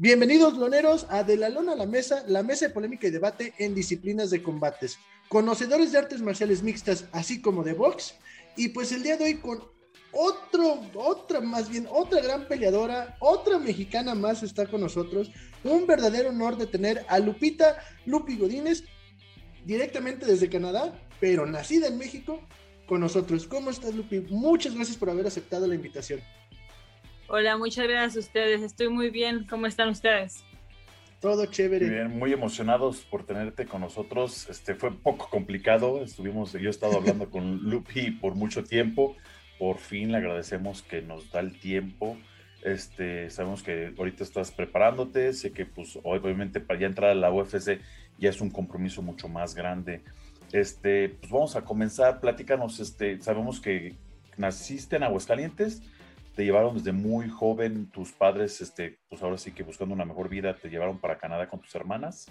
Bienvenidos, loneros, a De la Lona a la Mesa, la mesa de polémica y debate en disciplinas de combates. Conocedores de artes marciales mixtas, así como de box. Y pues el día de hoy con otro, otra, más bien, otra gran peleadora, otra mexicana más está con nosotros. Un verdadero honor de tener a Lupita Lupi Godínez, directamente desde Canadá, pero nacida en México, con nosotros. ¿Cómo estás, Lupi? Muchas gracias por haber aceptado la invitación. Hola, muchas gracias a ustedes. Estoy muy bien. ¿Cómo están ustedes? Todo chévere. Muy bien, muy emocionados por tenerte con nosotros. Este fue poco complicado. Estuvimos, yo he estado hablando con Lupi por mucho tiempo. Por fin le agradecemos que nos da el tiempo. Este, sabemos que ahorita estás preparándote. Sé que, pues, obviamente, para ya entrar a la UFC ya es un compromiso mucho más grande. Este, pues vamos a comenzar. Platícanos. Este, sabemos que naciste en Aguascalientes te llevaron desde muy joven, tus padres, este, pues ahora sí que buscando una mejor vida, te llevaron para Canadá con tus hermanas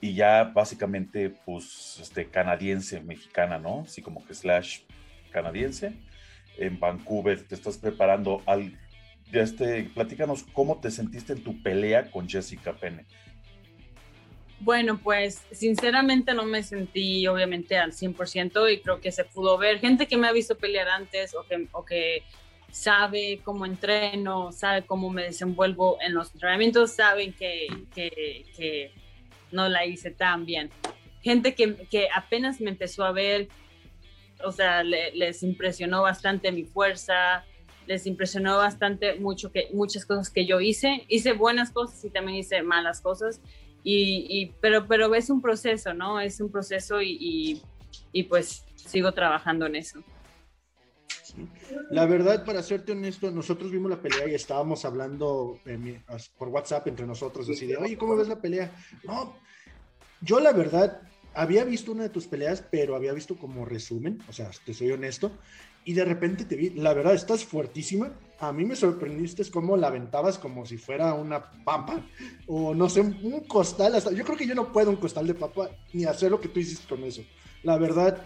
y ya básicamente, pues, este, canadiense, mexicana, ¿no? Así como que slash canadiense. En Vancouver te estás preparando al, este, platícanos cómo te sentiste en tu pelea con Jessica Penne. Bueno, pues sinceramente no me sentí obviamente al 100% y creo que se pudo ver gente que me ha visto pelear antes o que, o que sabe cómo entreno, sabe cómo me desenvuelvo en los entrenamientos, saben que, que, no la hice tan bien. Gente que, que, apenas me empezó a ver, o sea, les impresionó bastante mi fuerza, les impresionó bastante mucho que, muchas cosas que yo hice. Hice buenas cosas y también hice malas cosas, y, pero, pero es un proceso, ¿no? Es un proceso y, y pues sigo trabajando en eso. La verdad, para serte honesto, nosotros vimos la pelea y estábamos hablando por WhatsApp entre nosotros, así de, oye, ¿cómo ves la pelea? No, yo la verdad había visto una de tus peleas, pero había visto como resumen, o sea, te soy honesto, y de repente te vi, la verdad, estás fuertísima. A mí me sorprendiste cómo la aventabas como si fuera una papa, o no sé, un costal. Yo creo que yo no puedo un costal de papa ni hacer lo que tú hiciste con eso. La verdad,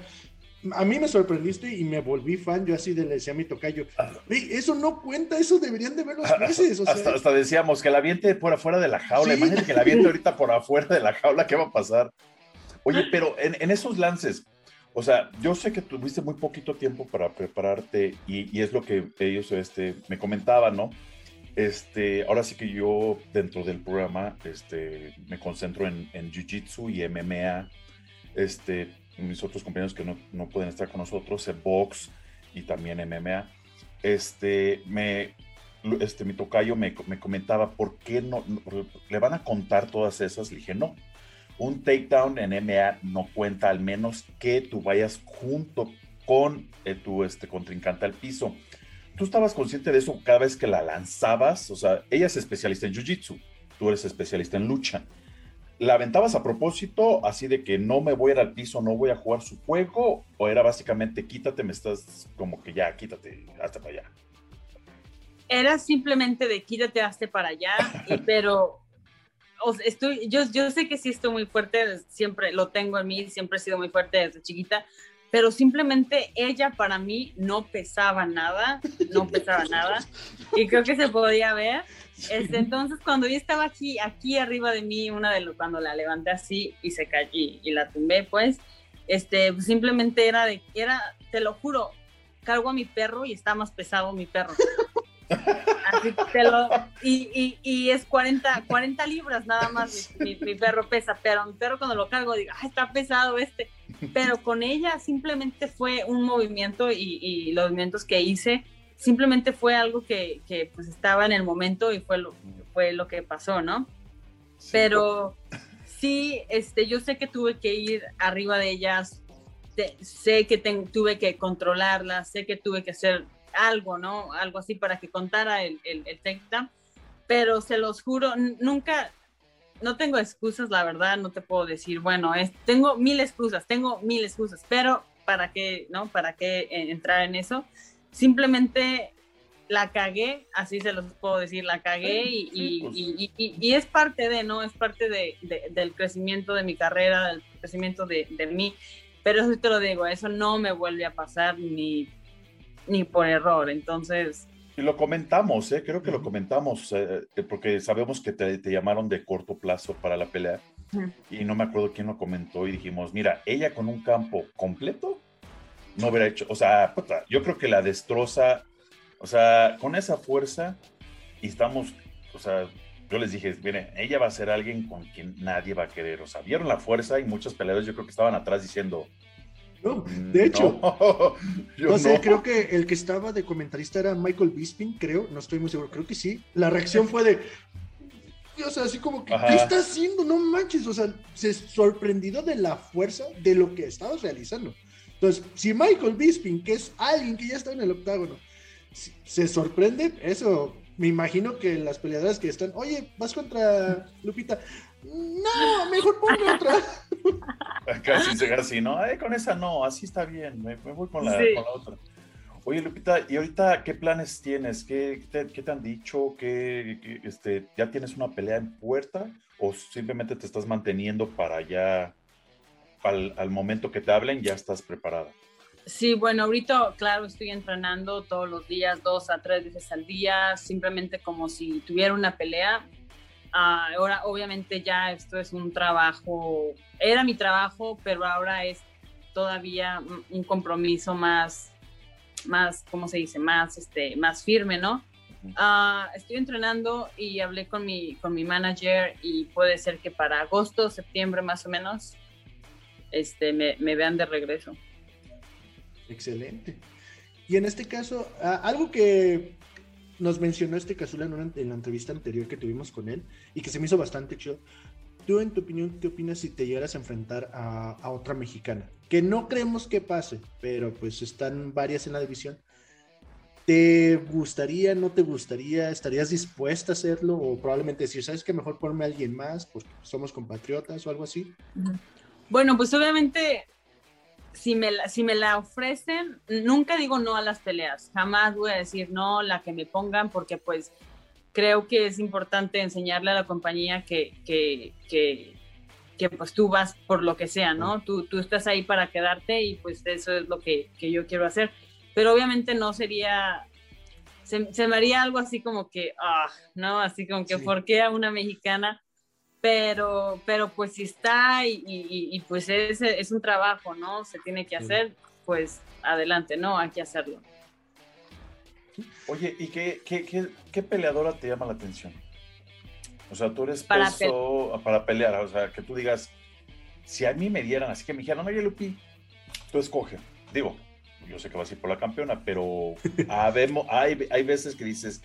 a mí me sorprendiste y me volví fan. Yo así le decía a mi tocayo, eso no cuenta, eso deberían de ver los jueces. hasta, decíamos que la aviente por afuera de la jaula. Imagínate que la aviente ahorita por afuera de la jaula, ¿qué va a pasar? Oye, pero en, esos lances, o sea, yo sé que tuviste muy poquito tiempo para prepararte y, es lo que ellos este, me comentaban, ¿no? Este, ahora sí que yo dentro del programa este, me concentro en, en Jiu-Jitsu y MMA. Este, mis otros compañeros que no, no pueden estar con nosotros, en box y también MMA, este, me, este, mi tocayo me, me comentaba, ¿por qué no, le van a contar todas esas? Le dije, no, un takedown en MMA no cuenta al menos que tú vayas junto con eh, tu este, contrincante al piso. ¿Tú estabas consciente de eso cada vez que la lanzabas? O sea, ella es especialista en Jiu-Jitsu, tú eres especialista en lucha. ¿La aventabas a propósito, así de que no me voy a ir al piso, no voy a jugar su juego? ¿O era básicamente quítate, me estás como que ya, quítate, hasta para allá? Era simplemente de quítate, hazte para allá, pero estoy, yo, yo sé que sí estoy muy fuerte, siempre lo tengo en mí, siempre he sido muy fuerte desde chiquita, pero simplemente ella para mí no pesaba nada, no pesaba nada, y creo que se podía ver este, entonces, cuando yo estaba aquí, aquí arriba de mí, una de los, cuando la levanté así y se cayó y, la tumbé, pues, este, simplemente era de, era, te lo juro, cargo a mi perro y está más pesado mi perro. Te lo, y, y, es 40, 40 libras nada más mi, perro pesa, pero mi perro cuando lo cargo digo, ay, está pesado este. Pero con ella simplemente fue un movimiento y los movimientos que hice simplemente fue algo que, que, pues estaba en el momento y fue lo, fue lo que pasó, ¿no? Pero sí, este, yo sé que tuve que ir arriba de ellas, sé que tuve que controlarlas, sé que tuve que hacer algo, ¿no? Algo así para que contara el, el, el pero se los juro, nunca, no tengo excusas, la verdad, no te puedo decir, bueno, es, tengo mil excusas, tengo mil excusas, pero ¿para qué, no? ¿Para qué eh, entrar en eso? Simplemente la cagué, así se los puedo decir, la cagué y, pues. y, es parte de, ¿no? Es parte de, del crecimiento de mi carrera, del crecimiento de, mí, pero eso te lo digo, eso no me vuelve a pasar ni, ni por error, entonces Y lo comentamos, ¿eh? creo que lo comentamos, eh, eh, porque sabemos que te, te, llamaron de corto plazo para la pelea. Y no me acuerdo quién lo comentó y dijimos, mira, ella con un campo completo no hubiera hecho, o sea, yo creo que la destroza, o sea, con esa fuerza y estamos, o sea, yo les dije, miren, ella va a ser alguien con quien nadie va a querer, o sea, vieron la fuerza y muchos peleadores yo creo que estaban atrás diciendo, no, mm, de hecho, no, sé, creo que el que estaba de comentarista era Michael Bisping, creo, no estoy muy seguro, creo que sí. La reacción fue de, o sea, así como que, ¿qué está haciendo? No manches, o sea, se sorprendido de la fuerza de lo que estabas realizando. Entonces, si Michael Bisping, que es alguien que ya está en el octágono, se sorprende, eso me imagino que las peleadoras que están, oye, vas contra Lupita, no, mejor ponme otra. Casi se así, ¿no? con esa no, así está bien, me, voy con la, otra. Oye, Lupita, ¿y ahorita qué planes tienes? ¿Qué, te, te han dicho? ¿Qué, este, ¿Ya tienes una pelea en puerta? ¿O simplemente te estás manteniendo para ya, al, al momento que te hablen, ya estás preparada? Sí, bueno, ahorita, claro, estoy entrenando todos los días, dos a tres veces al día, simplemente como si tuviera una pelea. Ah, ahora, obviamente, ya esto es un trabajo, era mi trabajo, pero ahora es todavía un compromiso más, más, ¿cómo se dice? Más, este, más firme, ¿no? Ah, estoy entrenando y hablé con mi, con mi manager y puede ser que para agosto, septiembre más o menos, este, me, me vean de regreso. Excelente. Y en este caso, algo que nos mencionó este Casula en, en, la entrevista anterior que tuvimos con él y que se me hizo bastante chido. Tú, en tu opinión, ¿qué opinas si te llegaras a enfrentar a, otra mexicana? Que no creemos que pase, pero pues están varias en la división. ¿Te gustaría, no te gustaría? ¿Estarías dispuesta a hacerlo? O probablemente decir, ¿sabes que Mejor ponme a alguien más porque somos compatriotas o algo así. Bueno, pues obviamente si me, la, si me la ofrecen, nunca digo no a las peleas, jamás voy a decir no, la que me pongan, porque pues creo que es importante enseñarle a la compañía que, que, que, pues tú vas por lo que sea, ¿no? Tú, tú estás ahí para quedarte y pues eso es lo que, que yo quiero hacer. Pero obviamente no sería, se, se, me haría algo así como que, ah, ¿no? Así como que, ¿por qué a una mexicana? Pero, pero pues si está y, y, pues es, es, un trabajo, ¿no? Se tiene que hacer, pues adelante, ¿no? Hay que hacerlo. Oye, ¿y qué, qué, qué, qué peleadora te llama la atención? O sea, tú eres para, peso, para pelear, o sea, que tú digas, si a mí me dieran, así que me dijeran, oye, Lupi, tú escoge. Digo, yo sé que vas a ir por la campeona, pero hay, hay veces que dices,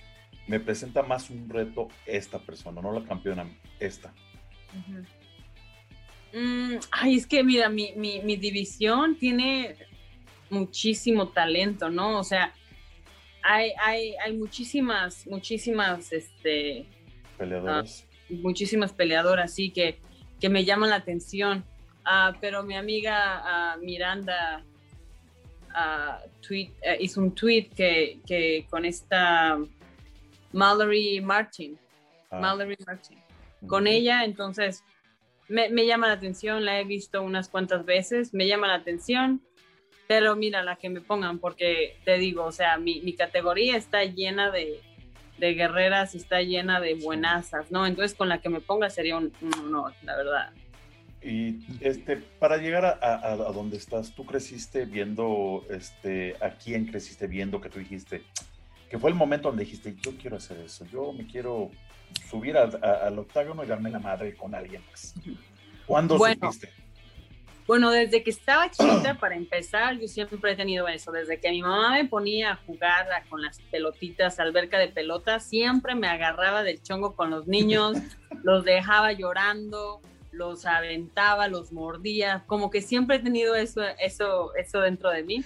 me presenta más un reto esta persona, no la campeona, esta. Mm, ay, es que mira, mi, mi, división tiene muchísimo talento, ¿no? O sea, hay, hay, hay muchísimas, muchísimas, este... Peleadoras. Ah, muchísimas peleadoras, sí, que, que me llaman la atención. Uh, pero mi amiga uh, Miranda tweet, eh, hizo un tweet que, que con esta Mallory Martin. Mallory Martin con ella, entonces me, llama la atención, la he visto unas cuantas veces, me llama la atención, pero mira la que me pongan, porque te digo, o sea, mi, categoría está llena de, guerreras y está llena de buenazas, ¿no? Entonces con la que me ponga sería un, honor, la verdad. Y este, para llegar a, a, donde estás, tú creciste viendo, este, ¿a quién creciste viendo que tú dijiste, que fue el momento donde dijiste, yo quiero hacer eso, yo me quiero subir al, octágono y darme la madre con alguien más. ¿Cuándo bueno, Bueno, desde que estaba chiquita, para empezar, yo siempre he tenido eso. Desde que mi mamá me ponía a jugar con las pelotitas, alberca de pelotas, siempre me agarraba del chongo con los niños, los dejaba llorando, los aventaba, los mordía. Como que siempre he tenido eso, eso, eso dentro de mí.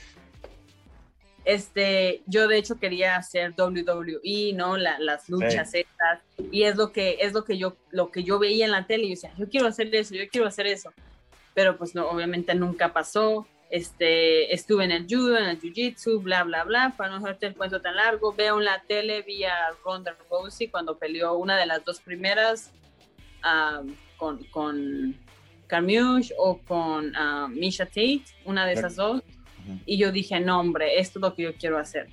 Este, yo de hecho quería hacer WWE, ¿no? las luchas estas, y es lo que, es lo que yo, lo que yo veía en la tele, y yo decía, yo quiero hacer eso, yo quiero hacer eso, pero pues no, obviamente nunca pasó, este, estuve en el judo, en el jiu-jitsu, bla, bla, bla, para no hacerte el cuento tan largo, veo en la tele, vi a Ronda Rousey cuando peleó una de las dos primeras con, con Carmouche o con Misha Tate, una de esas dos, y yo dije, no, hombre, esto es lo que yo quiero hacer.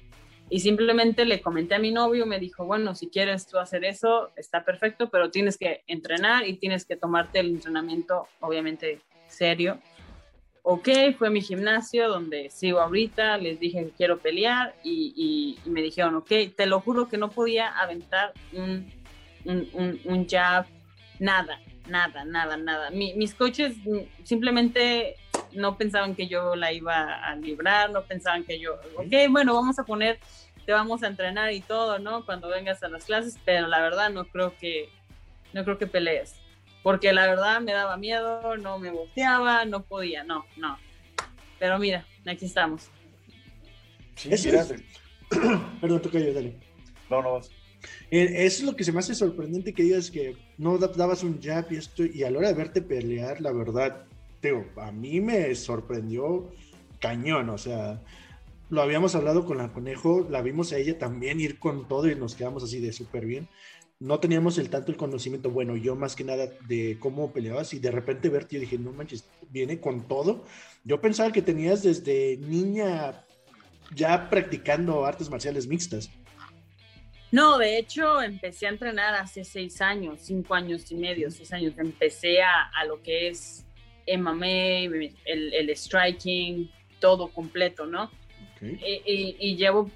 Y simplemente le comenté a mi novio, me dijo, bueno, si quieres tú hacer eso, está perfecto, pero tienes que entrenar y tienes que tomarte el entrenamiento, obviamente, serio. Ok, fue mi gimnasio donde sigo ahorita, les dije que quiero pelear y, me dijeron, ok, te lo juro que no podía aventar un, un, un, jab, nada, nada, nada, nada. mis coaches simplemente no pensaban que yo la iba a librar, no pensaban que yo, ok, bueno, vamos a poner, te vamos a entrenar y todo, ¿no? Cuando vengas a las clases, pero la verdad no creo que, no creo que pelees, porque la verdad me daba miedo, no me volteaba, no podía, no, no. Pero mira, aquí estamos. Sí, Perdón, toca yo, dale. No, no vas. Eh, eso es lo que se me hace sorprendente que digas que no dabas un jab y esto, y a la hora de verte pelear, la verdad, a mí me sorprendió cañón, o sea, lo habíamos hablado con la conejo, la vimos a ella también ir con todo y nos quedamos así de súper bien. No teníamos el tanto el conocimiento, bueno, yo más que nada de cómo peleabas y de repente verte, yo dije, no manches, viene con todo. Yo pensaba que tenías desde niña ya practicando artes marciales mixtas. No, de hecho, empecé a entrenar hace seis años, cinco años y medio, seis años. Empecé a, a lo que es MMA, el, el striking, todo completo, ¿no? Y, llevo,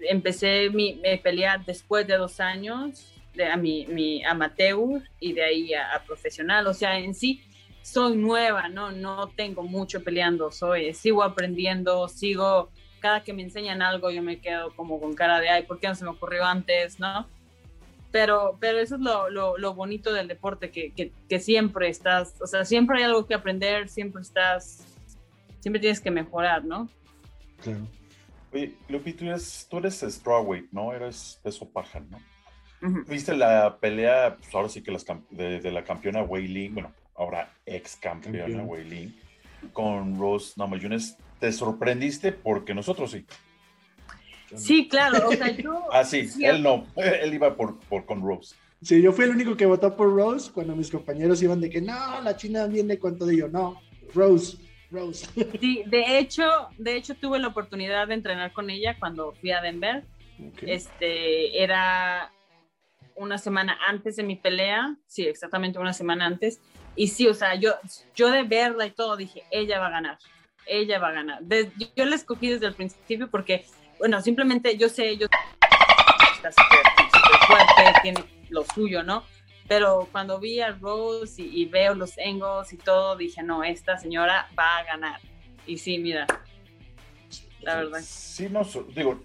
empecé mi, pelear después de dos años, de, a mi, mi amateur y de ahí a, profesional, o sea, en sí soy nueva, ¿no? No tengo mucho peleando, soy, sigo aprendiendo, sigo, cada que me enseñan algo yo me quedo como con cara de, ay, ¿por qué no se me ocurrió antes, no? Pero, pero eso es lo, lo, lo bonito del deporte, que, que, que, siempre estás, o sea, siempre hay algo que aprender, siempre estás, siempre tienes que mejorar, ¿no? Claro. Oye, Lupi, tú eres, tú eres strawweight, ¿no? Eres peso paja, ¿no? ¿Viste la pelea, pues ahora sí que las, de, la campeona Wei bueno, ahora ex campeona Wei con Rose Namajunas? ¿Te sorprendiste? Porque nosotros sí. Sí, claro, o sea, yo... ah, sí, él no, él iba por, por, con Rose. Sí, yo fui el único que votó por Rose cuando mis compañeros iban de que no, la China viene con todo ello, no, Rose, Rose. Sí, de hecho, de hecho tuve la oportunidad de entrenar con ella cuando fui a Denver. Este, era una semana antes de mi pelea, sí, exactamente una semana antes. Y sí, o sea, yo, yo de verla y todo dije, ella va a ganar, ella va a ganar. yo la escogí desde el principio porque bueno, simplemente yo sé, yo está súper fuerte, tiene lo suyo, ¿no? Pero cuando vi a Rose y, veo los engos y todo, dije, no, esta señora va a ganar. Y sí, mira, la verdad. Sí, no, digo,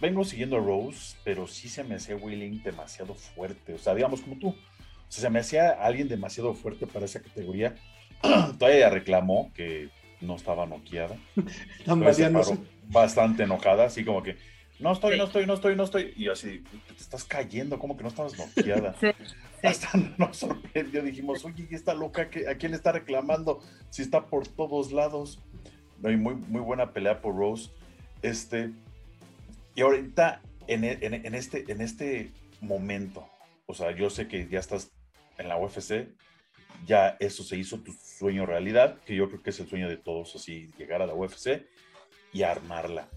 vengo siguiendo a Rose, pero sí se me hacía Willing demasiado fuerte. O sea, digamos como tú. O sea, se me hacía alguien demasiado fuerte para esa categoría. Todavía reclamó que no estaba noqueada. bastante enojada, así como que, no estoy, no estoy, no estoy, no estoy. Y así, te estás cayendo, como que no estabas noqueada. Hasta nos sorprendió, dijimos, oye, ¿esta loca a quién le está reclamando? Si está por todos lados. Hay muy, muy buena pelea por Rose. Este, y ahorita, en, en, este, en este momento, o sea, yo sé que ya estás en la UFC, ya eso se hizo tu sueño realidad, que yo creo que es el sueño de todos, así, llegar a la UFC y armarla,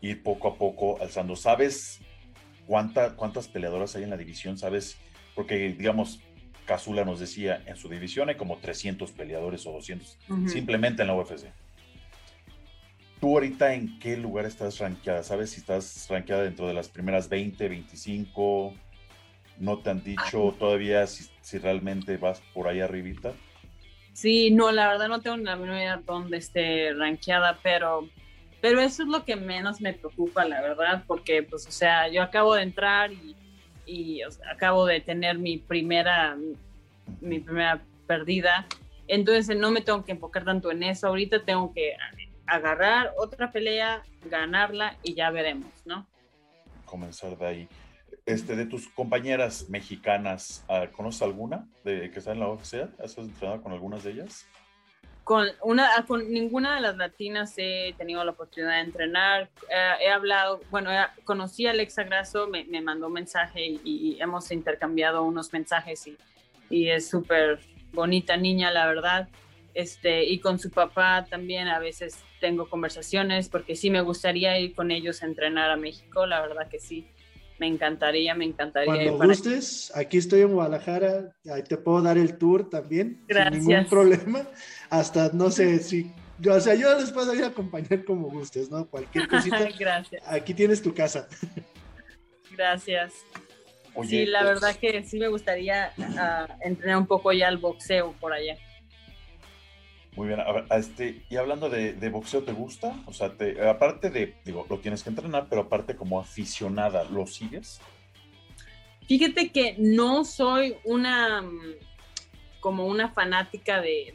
ir poco a poco alzando. ¿Sabes cuánta, cuántas peleadoras hay en la división? ¿Sabes? Porque, digamos, Casula nos decía, en su división hay como 300 peleadores o 200, simplemente en la UFC. ¿Tú ahorita en qué lugar estás rankeada? ¿Sabes si estás rankeada dentro de las primeras 20, 25? ¿No te han dicho todavía si, si realmente vas por ahí arribita? Sí, no, la verdad no tengo la menor idea dónde esté rankeada, pero, pero eso es lo que menos me preocupa, la verdad, porque, pues, o sea, yo acabo de entrar y, y acabo de tener mi primera, mi primera perdida, entonces no me tengo que enfocar tanto en eso, ahorita tengo que agarrar otra pelea, ganarla y ya veremos, ¿no? Comenzar de ahí. Este, de tus compañeras mexicanas, ah, ¿conoces alguna de que está en la UFC? ¿Has entrenado con algunas de ellas? Con, una, ah, con ninguna de las latinas he tenido la oportunidad de entrenar. Eh, he hablado, bueno, conocí a Alexa Grasso, me, me mandó un mensaje y, hemos intercambiado unos mensajes y, y es súper bonita niña, la verdad. Este, y con su papá también a veces tengo conversaciones porque sí me gustaría ir con ellos a entrenar a México, la verdad que sí. Me encantaría, me encantaría. Cuando gustes, aquí estoy en Guadalajara, ahí te puedo dar el tour también, Gracias. sin ningún problema. Hasta, no sé, si, o sea, yo les puedo ir a acompañar como gustes, ¿no? Cualquier cosita. Gracias. Aquí tienes tu casa. Gracias. Oye, sí, la pues, verdad que sí me gustaría ah, entrenar un poco ya el boxeo por allá. Muy bien, a ver, este, y hablando de, boxeo, ¿te gusta? O sea, te, aparte de, digo, lo tienes que entrenar, pero aparte como aficionada, ¿lo sigues? Fíjate que no soy una mm, como una fanática de,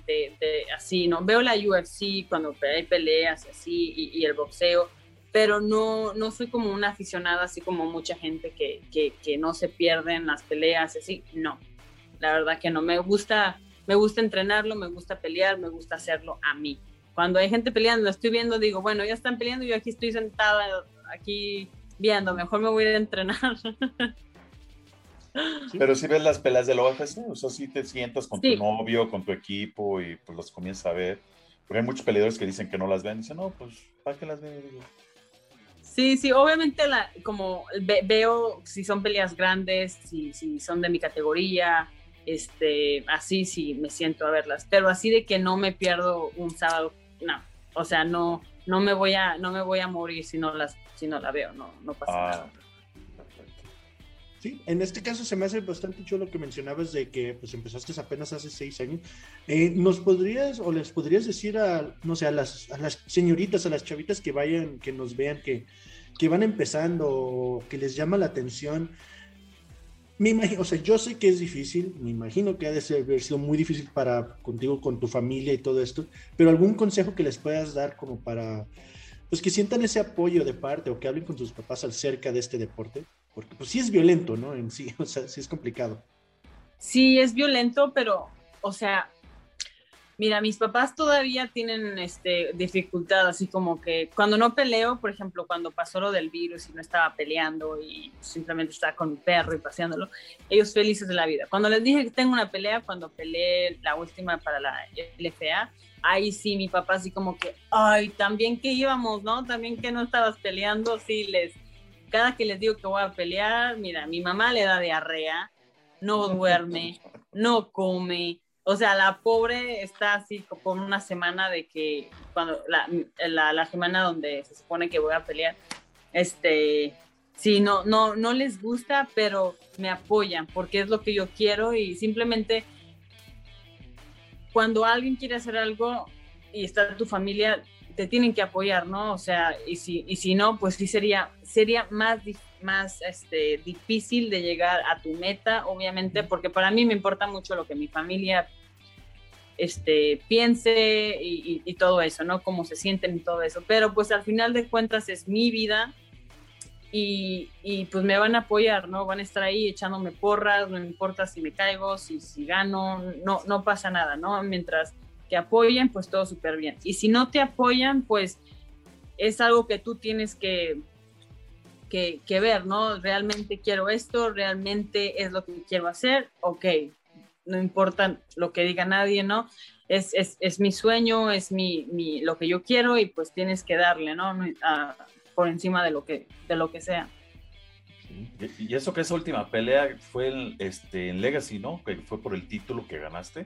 así, ¿no? Veo la UFC cuando hay peleas así y, el boxeo, pero no, no soy como una aficionada así como mucha gente que, que, que no se pierden las peleas así, no. La verdad que no, me gusta, me gusta entrenarlo, me gusta pelear, me gusta hacerlo a mí. Cuando hay gente peleando, estoy viendo, digo, bueno, ya están peleando, yo aquí estoy sentada, aquí viendo, mejor me voy a ir a entrenar. Pero si ves las peleas del UFC, o sea, si te sientas con Sí. tu novio, con tu equipo y pues los comienzas a ver. Porque hay muchos peleadores que dicen que no las ven. Dicen, no, pues, ¿para qué las? Digo, Sí, sí, obviamente la, como ve- veo si son peleas grandes, si, si son de mi categoría, este, así sí me siento a verlas, pero así de que no me pierdo un sábado, no, o sea, no, no me voy a, no me voy a morir si no las, si no la veo, no, no pasa Ah, nada. Sí, en este caso se me hace bastante chulo lo que mencionabas de que pues empezaste apenas hace seis años. Eh, ¿Nos podrías o les podrías decir a, no sé, a las, a las señoritas, a las chavitas que vayan, que nos vean, que, que van empezando o que les llama la atención? Me imagino, o sea, yo sé que es difícil, me imagino que ha de haber sido muy difícil para contigo, con tu familia y todo esto, pero algún consejo que les puedas dar como para, pues que sientan ese apoyo de parte o que hablen con sus papás acerca de este deporte, porque pues sí es violento, ¿no? En sí, o sea, sí es complicado. Sí, es violento, pero, o sea, mira, mis papás todavía tienen este, dificultad, así como que cuando no peleo, por ejemplo, cuando pasó lo del virus y no estaba peleando y simplemente estaba con mi perro y paseándolo, ellos felices de la vida. Cuando les dije que tengo una pelea, cuando peleé la última para la LFA, ahí sí, mi papá así como que, ay, también que íbamos, ¿no? También que no estabas peleando, sí, les, cada que les digo que voy a pelear, mira, mi mamá le da diarrea, no duerme, no come. O sea, la pobre está así por una semana de que cuando la, la, la semana donde se supone que voy a pelear, este, sí, no, no, no les gusta, pero me apoyan porque es lo que yo quiero y simplemente cuando alguien quiere hacer algo y está tu familia, te tienen que apoyar, ¿no? O sea, y si, y si no, pues sí sería, sería más, más este, difícil de llegar a tu meta, obviamente, porque para mí me importa mucho lo que mi familia este, piense y, y, y todo eso, ¿no? Cómo se sienten y todo eso. Pero pues al final de cuentas es mi vida y, y, pues me van a apoyar, ¿no? Van a estar ahí echándome porras, no importa si me caigo, si, si gano, no, no pasa nada, ¿no? Mientras que apoyen, pues todo súper bien. Y si no te apoyan, pues es algo que tú tienes que, que, que, ver, ¿no? Realmente quiero esto, realmente es lo que quiero hacer, ok, no importa lo que diga nadie, ¿no? Es, es, es mi sueño, es mi, mi, lo que yo quiero y pues tienes que darle, ¿no? A, por encima de lo que, de lo que sea. Y eso que esa última pelea fue en, este, en Legacy, ¿no? Que fue por el título que ganaste,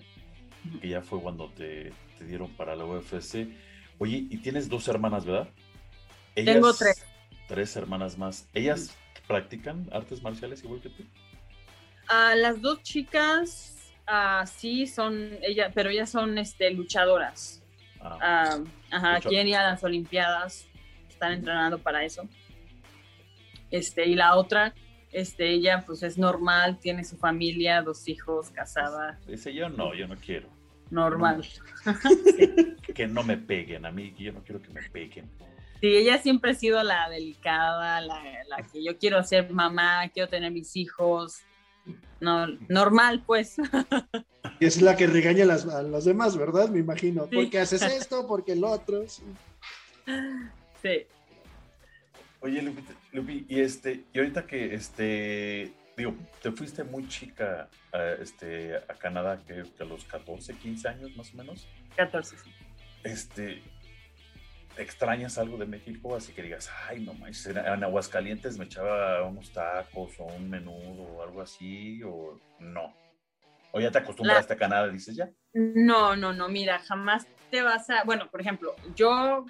que ya fue cuando te, te dieron para la UFC. Oye, y tienes dos hermanas, ¿verdad? Ellas, Tengo tres. Tres hermanas más. ¿Ellas practican artes marciales igual que tú? Uh, las dos chicas, uh, sí, son, ella, pero ellas son este, luchadoras. Ah, uh, ajá, Lucha. quieren ir a las Olimpiadas, están entrenando para eso. Este, y la otra, este, ella pues es normal, tiene su familia, dos hijos, casada. Dice yo no, yo no quiero. Normal. No, sí. Que no me peguen a mí, yo no quiero que me peguen. Sí, ella siempre ha sido la delicada, la, la que yo quiero ser mamá, quiero tener mis hijos, no, normal, pues. Y es la que regaña a, las, a los demás, ¿verdad? Me imagino. Sí. ¿Por qué haces esto? ¿Por qué el otro? Sí. sí. Oye, Lupi, Lupi, y este, y ahorita que este digo, te fuiste muy chica a, este, a Canadá, que, a los 14, 15 años más o menos. 14, sí. Este, extrañas algo de México? Así que digas, ay, no manches, en Aguascalientes me echaba unos tacos o un menudo o algo así, o no. ¿O ya te acostumbraste a Canadá, dices ya? No, no, no, mira, jamás te vas a, bueno, por ejemplo, yo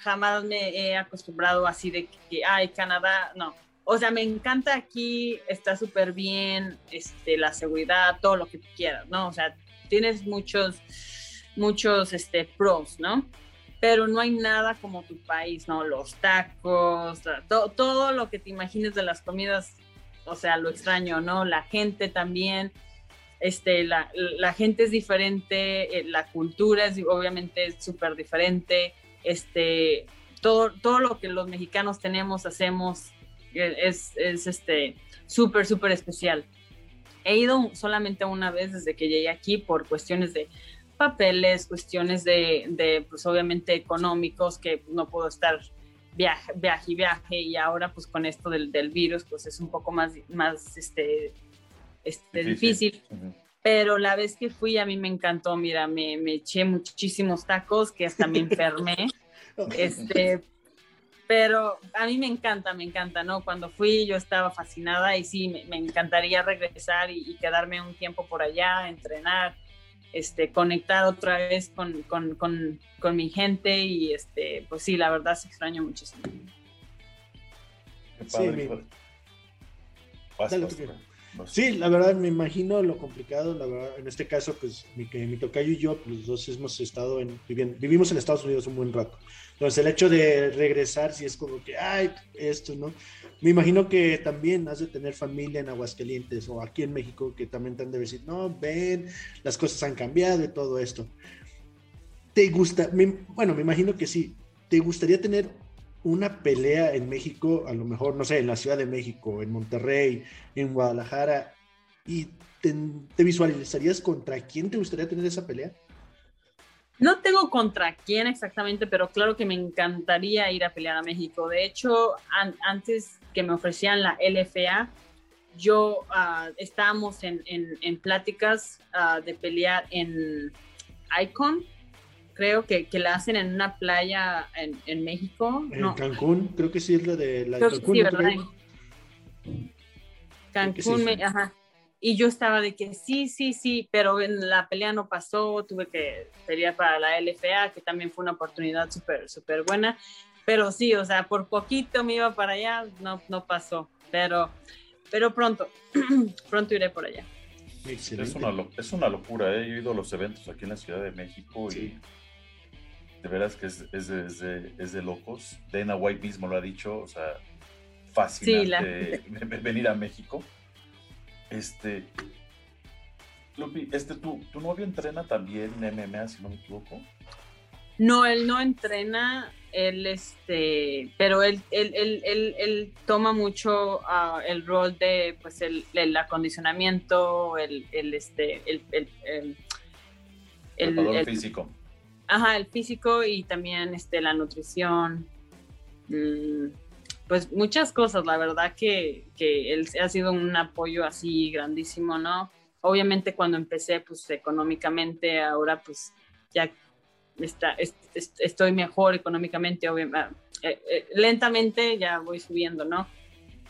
jamás me he acostumbrado así de que, ay, Canadá, no. O sea, me encanta aquí, está súper bien, este, la seguridad, todo lo que quieras, ¿no? O sea, tienes muchos, muchos, este, pros, ¿no? Pero no hay nada como tu país, ¿no? Los tacos, todo lo que te imagines de las comidas, o sea, lo extraño, ¿no? La gente también, este, la, la gente es diferente, eh, la cultura es obviamente súper diferente, este, todo, todo lo que los mexicanos tenemos, hacemos, eh, es, es este, súper, súper especial. He ido solamente una vez desde que llegué aquí por cuestiones de papeles, cuestiones de, de pues obviamente económicos, que no puedo estar viaje, viaje y viaje, y ahora pues con esto del, del virus, pues es un poco más, más este, este difícil. Pero la vez que fui a mí me encantó, mira, me, me eché muchísimos tacos que hasta me enfermé. este, pero a mí me encanta, me encanta, ¿no? Cuando fui yo estaba fascinada y sí, me, encantaría regresar y, quedarme un tiempo por allá, entrenar, este, conectar otra vez con, con, con, con, mi gente y este, pues sí, la verdad se extraño muchísimo. Qué padre. Sí, Sí, la verdad me imagino lo complicado, la verdad, en este caso, pues mi, mi tocayo y yo, pues los dos hemos estado en, vivimos en Estados Unidos un buen rato. Entonces el hecho de regresar, si es como que, ay, esto, ¿no? Me imagino que también has de tener familia en Aguascalientes o aquí en México que también te han de decir, no, ven, las cosas han cambiado y todo esto. ¿Te gusta? bueno, me imagino que sí. ¿Te gustaría tener una pelea en México, a lo mejor, no sé, en la Ciudad de México, en Monterrey, en Guadalajara, y te, visualizarías contra quién te gustaría tener esa pelea? No tengo contra quién exactamente, pero claro que me encantaría ir a pelear a México. De hecho, antes que me ofrecían la LFA, yo uh, estábamos en, en, pláticas ah, de pelear en Icon, creo que, que la hacen en una playa en, en México. En Cancún, creo que sí es la de la Cancún. Sí, ¿verdad? Cancún, ajá. Y yo estaba de que sí, sí, sí, pero en la pelea no pasó, tuve que pelear para la LFA, que también fue una oportunidad súper, súper buena. Pero sí, o sea, por poquito me iba para allá, no, no pasó. Pero, pero pronto, pronto iré por allá. Es una, es una locura, ¿eh? he ido a los eventos aquí en la Ciudad de México y de veras que es, es, de, es, de, locos. Dana White mismo lo ha dicho, o sea, fascinante venir a México. Este, Lupi, este, ¿tu, ¿tu novio entrena también MMA, si no me equivoco? No, él no entrena, él este, pero él, él, él, él, toma mucho uh, el rol de pues el, el acondicionamiento, el, el este, el, el, el físico. Ajá, el físico y también este, la nutrición. Mm, pues muchas cosas, la verdad que, que él ha sido un apoyo así grandísimo, ¿no? Obviamente cuando empecé, pues económicamente, ahora pues ya está, estoy mejor económicamente, obviamente, eh, eh, lentamente ya voy subiendo, ¿no?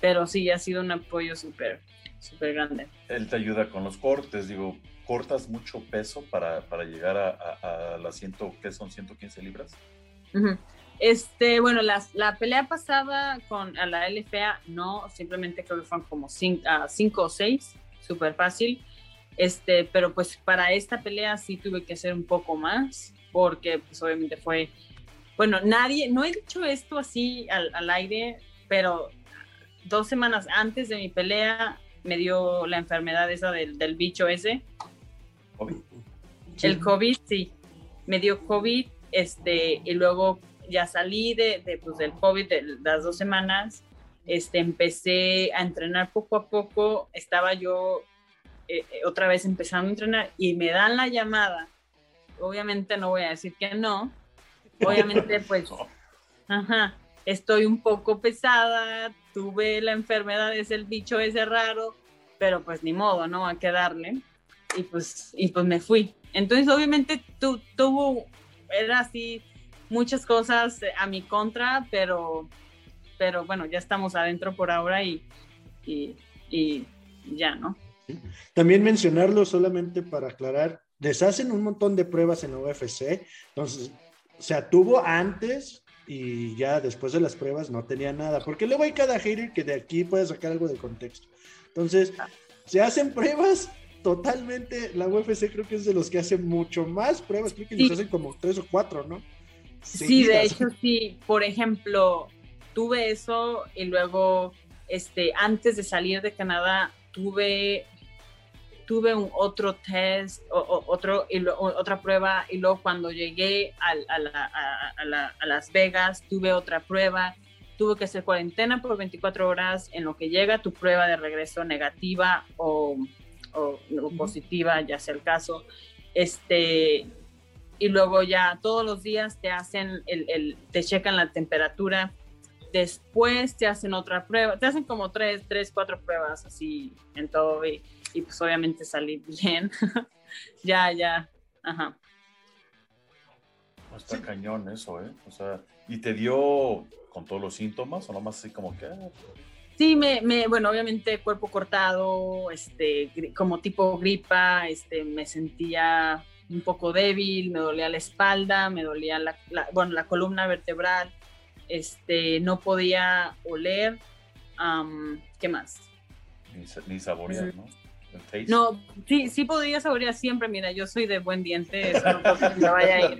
Pero sí, ha sido un apoyo súper, súper grande. Él te ayuda con los cortes, digo, cortas mucho peso para, para llegar a, a, las 100, ¿qué son 115 libras? Este, bueno, la, la, pelea pasada con a la LFA, no, simplemente creo que fueron como 5 o 6, súper fácil. Este, pero pues para esta pelea sí tuve que hacer un poco más, porque pues obviamente fue, bueno, nadie, no he dicho esto así al, al aire, pero dos semanas antes de mi pelea me dio la enfermedad esa del, del bicho ese el COVID, sí. Me dio COVID, este, y luego ya salí de, de pues, del COVID de las dos semanas. Este, empecé a entrenar poco a poco. Estaba yo eh, eh, otra vez empezando a entrenar y me dan la llamada. Obviamente no voy a decir que no. Obviamente, pues, estoy un poco pesada. Tuve la enfermedad, es el bicho ese raro pero pues ni modo, ¿no? Hay que darle. Y pues, y pues me fui. Entonces, obviamente, tu, tuvo, era así, muchas cosas a mi contra, pero, pero bueno, ya estamos adentro por ahora y, y, y ya, ¿no? También mencionarlo solamente para aclarar, les hacen un montón de pruebas en la UFC, entonces, o sea, tuvo antes y ya después de las pruebas no tenía nada, porque luego hay cada hater que de aquí puede sacar algo de contexto. Entonces, se hacen pruebas totalmente, la UFC creo que es de los que hacen mucho más pruebas, creo que les hacen como tres o cuatro, ¿no? Sí, de hecho sí, por ejemplo, tuve eso y luego, este, antes de salir de Canadá, tuve tuve un otro test, o, otro, y otra prueba, y luego cuando llegué a, a, a, Las Vegas, tuve otra prueba, tuve que hacer cuarentena por 24 horas. En lo que llega tu prueba de regreso negativa o, o, positiva, ya sea el caso. Este, y luego ya todos los días te hacen, el, el, te checan la temperatura, después te hacen otra prueba, te hacen como tres, tres, cuatro pruebas así en todo y, y pues obviamente salí bien. ya, ya, ajá. Está cañón eso, ¿eh? O sea, ¿y te dio con todos los síntomas o nomás así como que... Ah, sí, me, me, bueno, obviamente cuerpo cortado, este, como tipo gripa, este, me sentía un poco débil, me dolía la espalda, me dolía la, bueno, la columna vertebral, este, no podía oler, ¿qué más? Ni, ni saborear, ¿no? No, sí, sí podía saborear siempre. Mira, yo soy de buen diente, eso no que me vaya a ir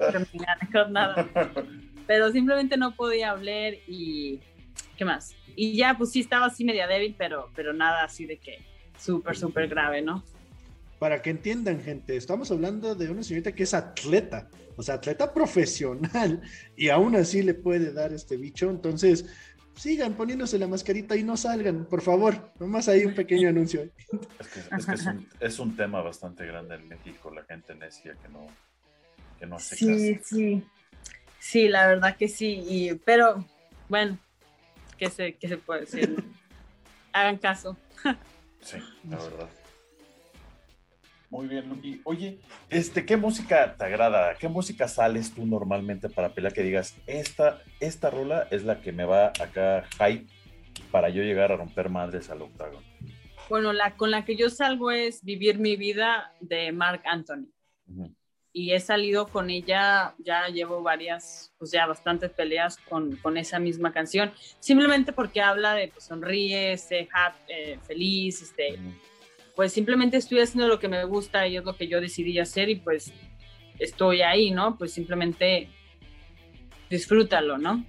con nada. Pero simplemente no podía oler y. ¿Qué más? Y ya, pues sí estaba así media débil, pero, pero nada así de que súper, súper grave, ¿no? Para que entiendan, gente, estamos hablando de una señorita que es atleta, o sea, atleta profesional, y aún así le puede dar este bicho. Entonces, sigan poniéndose la mascarita y no salgan, por favor. Nomás hay un pequeño anuncio. Es que, es, un, tema bastante grande en México, la gente necia que no, que no hace sí, Sí, sí, la verdad que sí. Y, pero, bueno, ¿qué se, qué se puede decir? Hagan caso. sí, la verdad. Muy bien, Luqui. Oye, este, ¿qué música te agrada? ¿Qué música sales tú normalmente para pelear que digas, esta, esta rola es la que me va acá hype para yo llegar a romper madres al octágono? Bueno, la con la que yo salgo es Vivir mi vida de Mark Anthony. Y he salido con ella, ya llevo varias, pues ya bastantes peleas con, con esa misma canción, simplemente porque habla de pues, sonríe, sé eh, feliz, este, pues simplemente estoy haciendo lo que me gusta y es lo que yo decidí hacer y pues estoy ahí, ¿no? Pues simplemente disfrútalo, ¿no?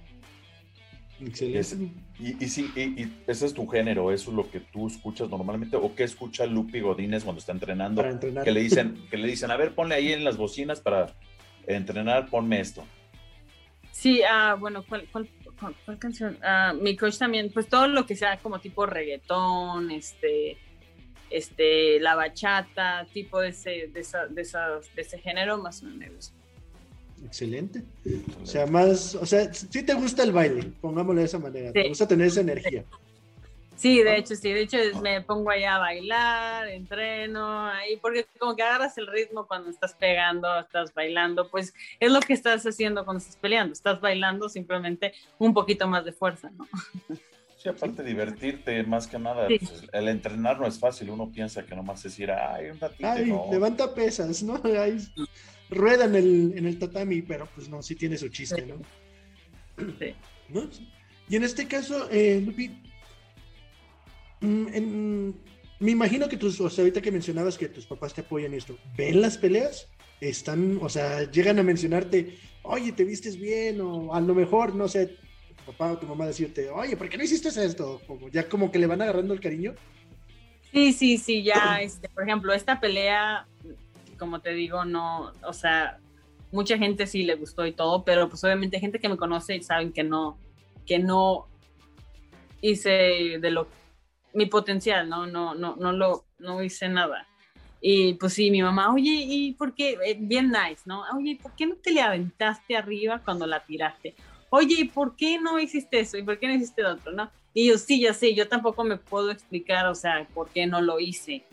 Excelente. y, y, sí, y, ese es tu género, eso es lo que tú escuchas normalmente, o qué escucha Lupi Godínez cuando está entrenando, que le dicen, que le dicen, a ver, ponle ahí en las bocinas para entrenar, ponme esto. Sí, ah, bueno, ¿cuál, cuál, canción? Ah, mi coach también, pues todo lo que sea como tipo reggaetón, este, este, la bachata, tipo de ese, de, de, ese género, más o menos Excelente. O sea, más, o sea, sí te gusta el baile, pongámoslo de esa manera, te gusta tener esa energía. Sí, de hecho, sí, de hecho me pongo allá a bailar, entreno, ahí, porque como que agarras el ritmo cuando estás pegando, estás bailando, pues es lo que estás haciendo cuando estás peleando, estás bailando simplemente un poquito más de fuerza, ¿no? Sí, aparte divertirte más que nada. Pues, el entrenar no es fácil. Uno piensa que nomás es ir, ay, un ratito. Ay, levanta pesas, ¿no? Ahí, rueda en el, en el tatami, pero pues no, sí tiene su chiste, ¿no? Sí. Y en este caso, eh, Lupi, mm, me imagino que tus, o sea, ahorita que mencionabas que tus papás te apoyan esto, ¿ven las peleas? Están, o sea, llegan a mencionarte, oye, te vistes bien, o a lo mejor, no sé, papá o tu mamá decirte, oye, ¿por qué no hiciste esto? Como, ya como que le van agarrando el cariño. Sí, sí, sí, ya, este, por ejemplo, esta pelea, como te digo, no, o sea, mucha gente sí le gustó y todo, pero pues obviamente gente que me conoce y saben que no, que no hice de lo, mi potencial, no, no, no, no lo, no hice nada. Y pues sí, mi mamá, oye, ¿y por qué? Eh, bien nice, ¿no? Oye, ¿por qué no te le aventaste arriba cuando la tiraste? Oye, ¿y por qué no hiciste eso? ¿Y por qué no hiciste lo otro? ¿No? Y yo, sí, ya sé, yo tampoco me puedo explicar, o sea, por qué no lo hice.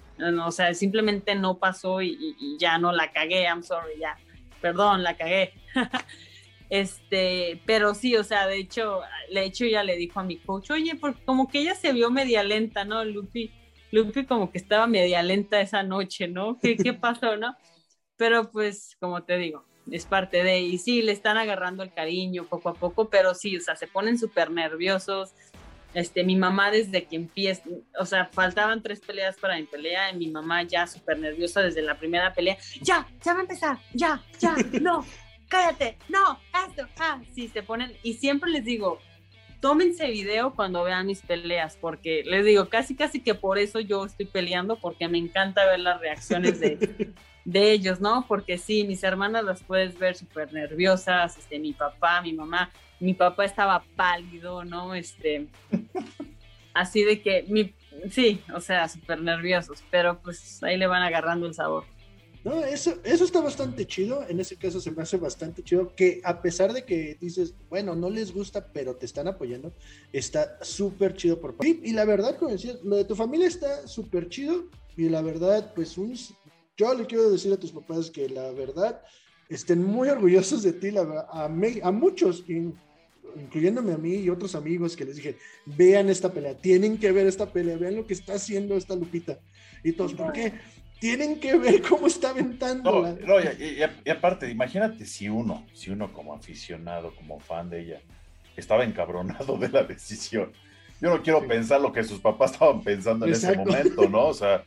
O sea, simplemente no pasó y, ya no la cagué, I'm sorry, ya. Perdón, la cagué. este, pero sí, o sea, de hecho, de hecho ya le dijo a mi coach, oye, porque como que ella se vio media lenta, ¿no? Lupi, Lupi como que estaba media lenta esa noche, ¿no? ¿Qué, qué pasó, no? Pero pues, como te digo, es parte de, y sí, le están agarrando el cariño poco a poco, pero sí, o sea, se ponen súper nerviosos, este, mi mamá desde que empieza, o sea, faltaban tres peleas para mi pelea y mi mamá ya súper nerviosa desde la primera pelea, ya, ya va a empezar, ya, ya, no, cállate, no, esto, ah, sí, se ponen, y siempre les digo, tómense video cuando vean mis peleas, porque les digo, casi, casi que por eso yo estoy peleando, porque me encanta ver las reacciones de, de ellos, ¿no? Porque sí, mis hermanas las puedes ver súper nerviosas, este, mi papá, mi mamá, mi papá estaba pálido, ¿no? Este, así de que, mi, sí, o sea, súper nerviosos, pero pues ahí le van agarrando el sabor. No, eso, eso está bastante chido, en ese caso se me hace bastante chido, que a pesar de que dices, bueno, no les gusta, pero te están apoyando, está súper chido por sí, y la verdad, como decías, lo de tu familia está súper chido, y la verdad, pues un, yo le quiero decir a tus papás que la verdad, estén muy orgullosos de ti, la, a, a muchos, incluyéndome a mí y otros amigos que les dije, vean esta pelea, tienen que ver esta pelea, vean lo que está haciendo esta Lupita. Y todos, ¿por qué? Tienen que ver cómo está aventando. No, no y, aparte, imagínate si uno, si uno como aficionado, como fan de ella, estaba encabronado de la decisión. Yo no quiero pensar lo que sus papás estaban pensando en ese momento, ¿no? O sea,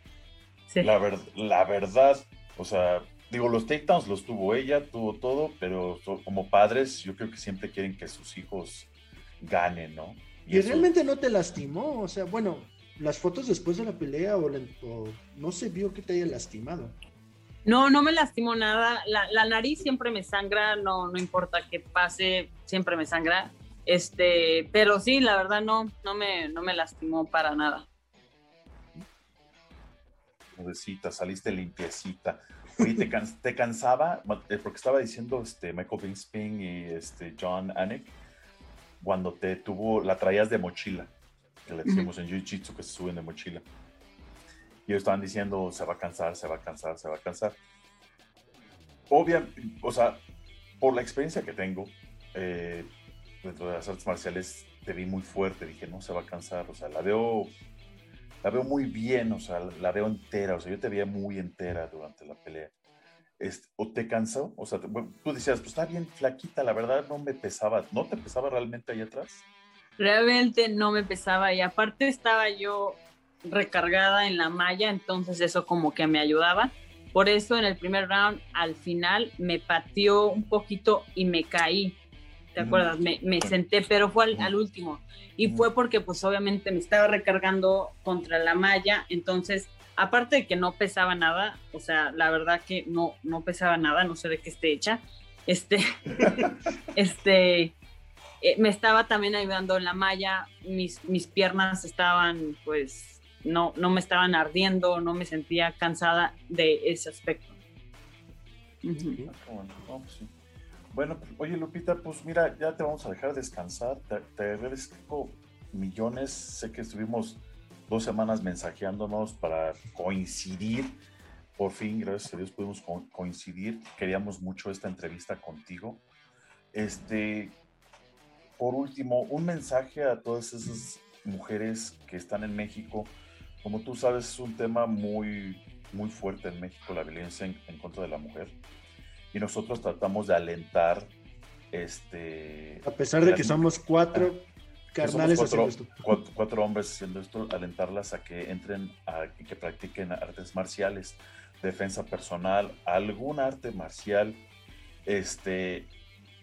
la, la verdad, o sea, digo, los takedowns los tuvo ella, tuvo todo, pero como padres yo creo que siempre quieren que sus hijos ganen, ¿no? Y, realmente no te lastimó, o sea, bueno, las fotos después de la pelea o, no se vio que te haya lastimado. No, no me lastimó nada. La, nariz siempre me sangra, no, no importa qué pase, siempre me sangra. Este, pero sí, la verdad no, no me, no me lastimó para nada. Pobrecita, saliste limpiecita. Oye, ¿te, ¿te, cansaba? Eh, porque estaba diciendo este, Michael Bisping y este, John Anik, cuando te tuvo, la traías de mochila, que le decimos en Jiu-Jitsu que se suben de mochila. Y ellos estaban diciendo, se va a cansar, se va a cansar, se va a cansar. Obviamente, o sea, por la experiencia que tengo eh, dentro de las artes marciales, te vi muy fuerte, dije, no se va a cansar, o sea, la veo la veo muy bien, o sea, la veo entera, o sea, yo te veía muy entera durante la pelea. Este, ¿O te cansó? O sea, tú decías, pues está bien flaquita, la verdad no me pesaba, ¿no te pesaba realmente ahí atrás? Realmente no me pesaba y aparte estaba yo recargada en la malla, entonces eso como que me ayudaba. Por eso en el primer round, al final, me pateó un poquito y me caí. ¿Te acuerdas? Me, senté, pero fue al, último. Y fue porque pues obviamente me estaba recargando contra la malla, entonces, aparte de que no pesaba nada, o sea, la verdad que no, no pesaba nada, no sé de qué esté hecha, este, este, eh, me estaba también ayudando en la malla, mis, mis piernas estaban pues, no, no me estaban ardiendo, no me sentía cansada de ese aspecto. Bueno, oye Lupita, pues mira, ya te vamos a dejar descansar. Te, agradezco millones. Sé que estuvimos dos semanas mensajeándonos para coincidir. Por fin, gracias a Dios, pudimos coincidir. Queríamos mucho esta entrevista contigo. Este, por último, un mensaje a todas esas mujeres que están en México. Como tú sabes, es un tema muy, muy fuerte en México, la violencia en contra de la mujer y nosotros tratamos de alentar este a pesar de que somos cuatro carnales cuatro, haciendo esto. Cuatro, hombres haciendo esto alentarlas a que entren a que practiquen artes marciales defensa personal algún arte marcial. Este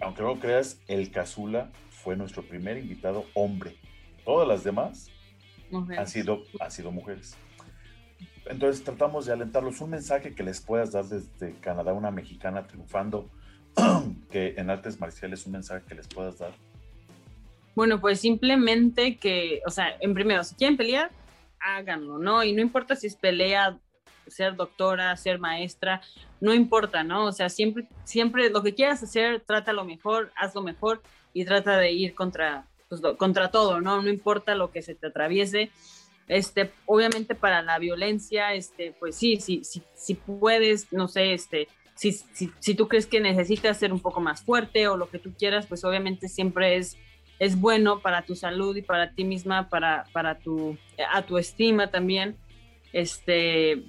aunque no lo creas el Casula fue nuestro primer invitado hombre. Todas las demás han sido han sido mujeres entonces tratamos de alentarlos. Un mensaje que les puedas dar desde Canadá, una mexicana triunfando, que en artes marciales, un mensaje que les puedas dar. Bueno, pues simplemente que, o sea, en primero, si quieren pelear, háganlo, ¿no? Y no importa si es pelea, ser doctora, ser maestra, no importa, ¿no? O sea, siempre, siempre lo que quieras hacer, trata lo mejor, haz lo mejor y trata de ir contra, pues, contra todo, ¿no? No importa lo que se te atraviese. Este, obviamente para la violencia, este, pues sí, si puedes, no sé, este, si, si, si, tú crees que necesitas ser un poco más fuerte o lo que tú quieras, pues obviamente siempre es, es bueno para tu salud y para ti misma, para, para tu, a tu estima también, este,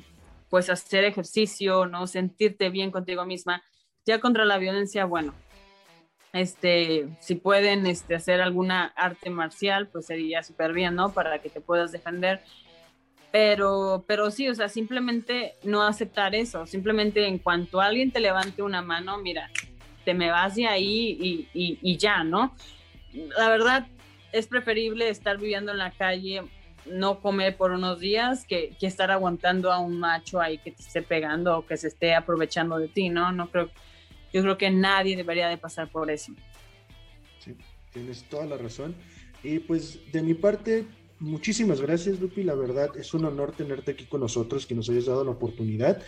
pues hacer ejercicio, ¿no? Sentirte bien contigo misma. Ya contra la violencia, bueno, este, si pueden este, hacer alguna arte marcial, pues sería súper bien, ¿no? Para que te puedas defender. Pero, pero sí, o sea, simplemente no aceptar eso, simplemente en cuanto alguien te levante una mano, mira, te me vas de ahí y, y, ya, ¿no? La verdad, es preferible estar viviendo en la calle, no comer por unos días, que, que estar aguantando a un macho ahí que te esté pegando o que se esté aprovechando de ti, ¿no? No creo yo creo que nadie debería de pasar por eso. Sí, tienes toda la razón. Y pues de mi parte, muchísimas gracias, Lupi. La verdad es un honor tenerte aquí con nosotros, que nos hayas dado la oportunidad.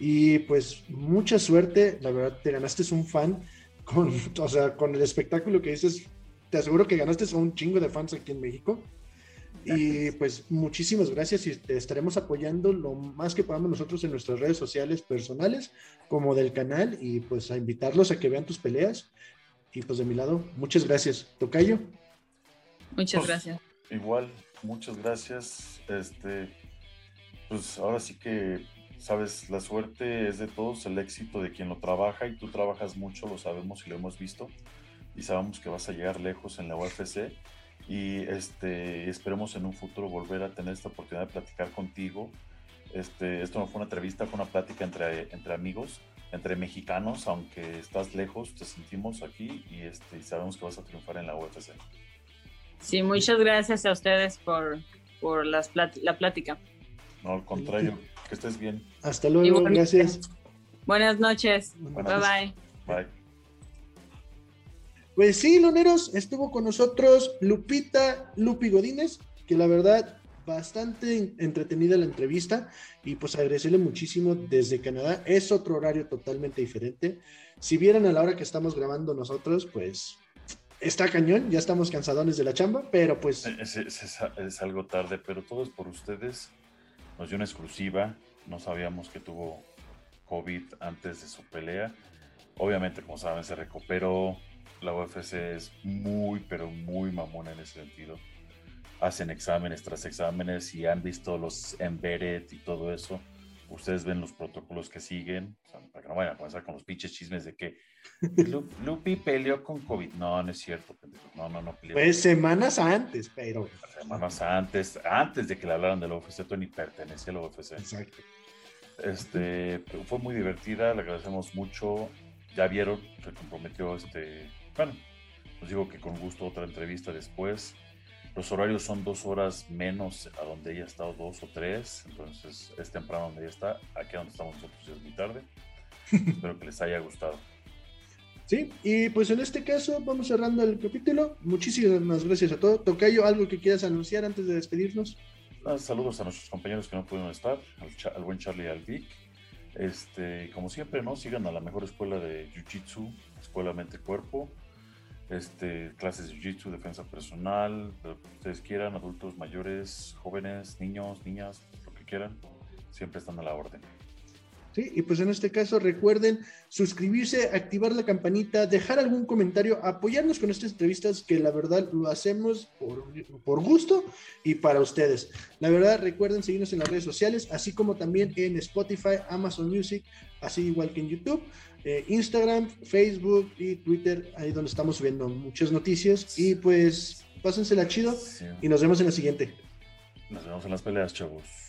Y pues mucha suerte. La verdad, te ganaste un fan con, o sea, con el espectáculo que dices. Te aseguro que ganaste a un chingo de fans aquí en México. Y pues muchísimas gracias y te estaremos apoyando lo más que podamos nosotros en nuestras redes sociales personales como del canal y pues a invitarlos a que vean tus peleas. Y pues de mi lado, muchas gracias. Tocayo. Muchas pues, gracias. Igual, muchas gracias. Este, pues ahora sí que, sabes, la suerte es de todos, el éxito de quien lo trabaja y tú trabajas mucho, lo sabemos y lo hemos visto y sabemos que vas a llegar lejos en la UFC y este, esperemos en un futuro volver a tener esta oportunidad de platicar contigo. Este, esto no fue una entrevista, fue una plática entre, entre amigos, entre mexicanos, aunque estás lejos, te sentimos aquí y este, sabemos que vas a triunfar en la UFC. Sí, muchas gracias a ustedes por, por las la plática. No, al contrario, que estés bien. Hasta luego, gracias. Buenas noches. bye bye. Bye. Pues sí, Loneros, estuvo con nosotros Lupita Lupi Godínez, que la verdad bastante entretenida la entrevista y pues agradecerle muchísimo desde Canadá. Es otro horario totalmente diferente. Si vieran a la hora que estamos grabando nosotros, pues está cañón, ya estamos cansadones de la chamba, pero pues... Es, es, algo tarde, pero todo es por ustedes. Nos dio una exclusiva, no sabíamos que tuvo COVID antes de su pelea. Obviamente, como saben, se recuperó, la UFC es muy, pero muy mamona en ese sentido. Hacen exámenes tras exámenes y han visto los embedded y todo eso. Ustedes ven los protocolos que siguen, para que no vayan a comenzar con los pinches chismes de que Lupi peleó con COVID. No, no es cierto, No, no, no peleó. Pues semanas antes, pero. Semanas antes, antes de que le hablaran de la UFC, Tony pertenece a la UFC. Exacto. Este, fue muy divertida, le agradecemos mucho. Ya vieron, se comprometió este bueno, nos digo que con gusto otra entrevista después. Los horarios son dos horas menos a donde ella ha estado, dos o tres. Entonces es temprano donde ella está. Aquí donde estamos nosotros es muy tarde. Espero que les haya gustado. Sí, y pues en este caso vamos cerrando el capítulo. Muchísimas gracias a todos. Tocayo, ¿algo que quieras anunciar antes de despedirnos? Ah, saludos a nuestros compañeros que no pudieron estar, al, buen Charlie y al Vic. Este, como siempre, ¿no? Sigan a la mejor escuela de Jiu-Jitsu, Escuela Mente Cuerpo este, clases de Jiu-Jitsu, defensa personal, lo que ustedes quieran, adultos mayores, jóvenes, niños, niñas, lo que quieran, siempre están a la orden. Sí, y pues en este caso recuerden suscribirse, activar la campanita, dejar algún comentario, apoyarnos con estas entrevistas que la verdad lo hacemos por, por gusto y para ustedes. La verdad recuerden seguirnos en las redes sociales, así como también en Spotify, Amazon Music, así igual que en YouTube. Eh, Instagram, Facebook y Twitter, ahí donde estamos subiendo muchas noticias. Y pues pásensela chido y nos vemos en la siguiente. Nos vemos en las peleas, chavos.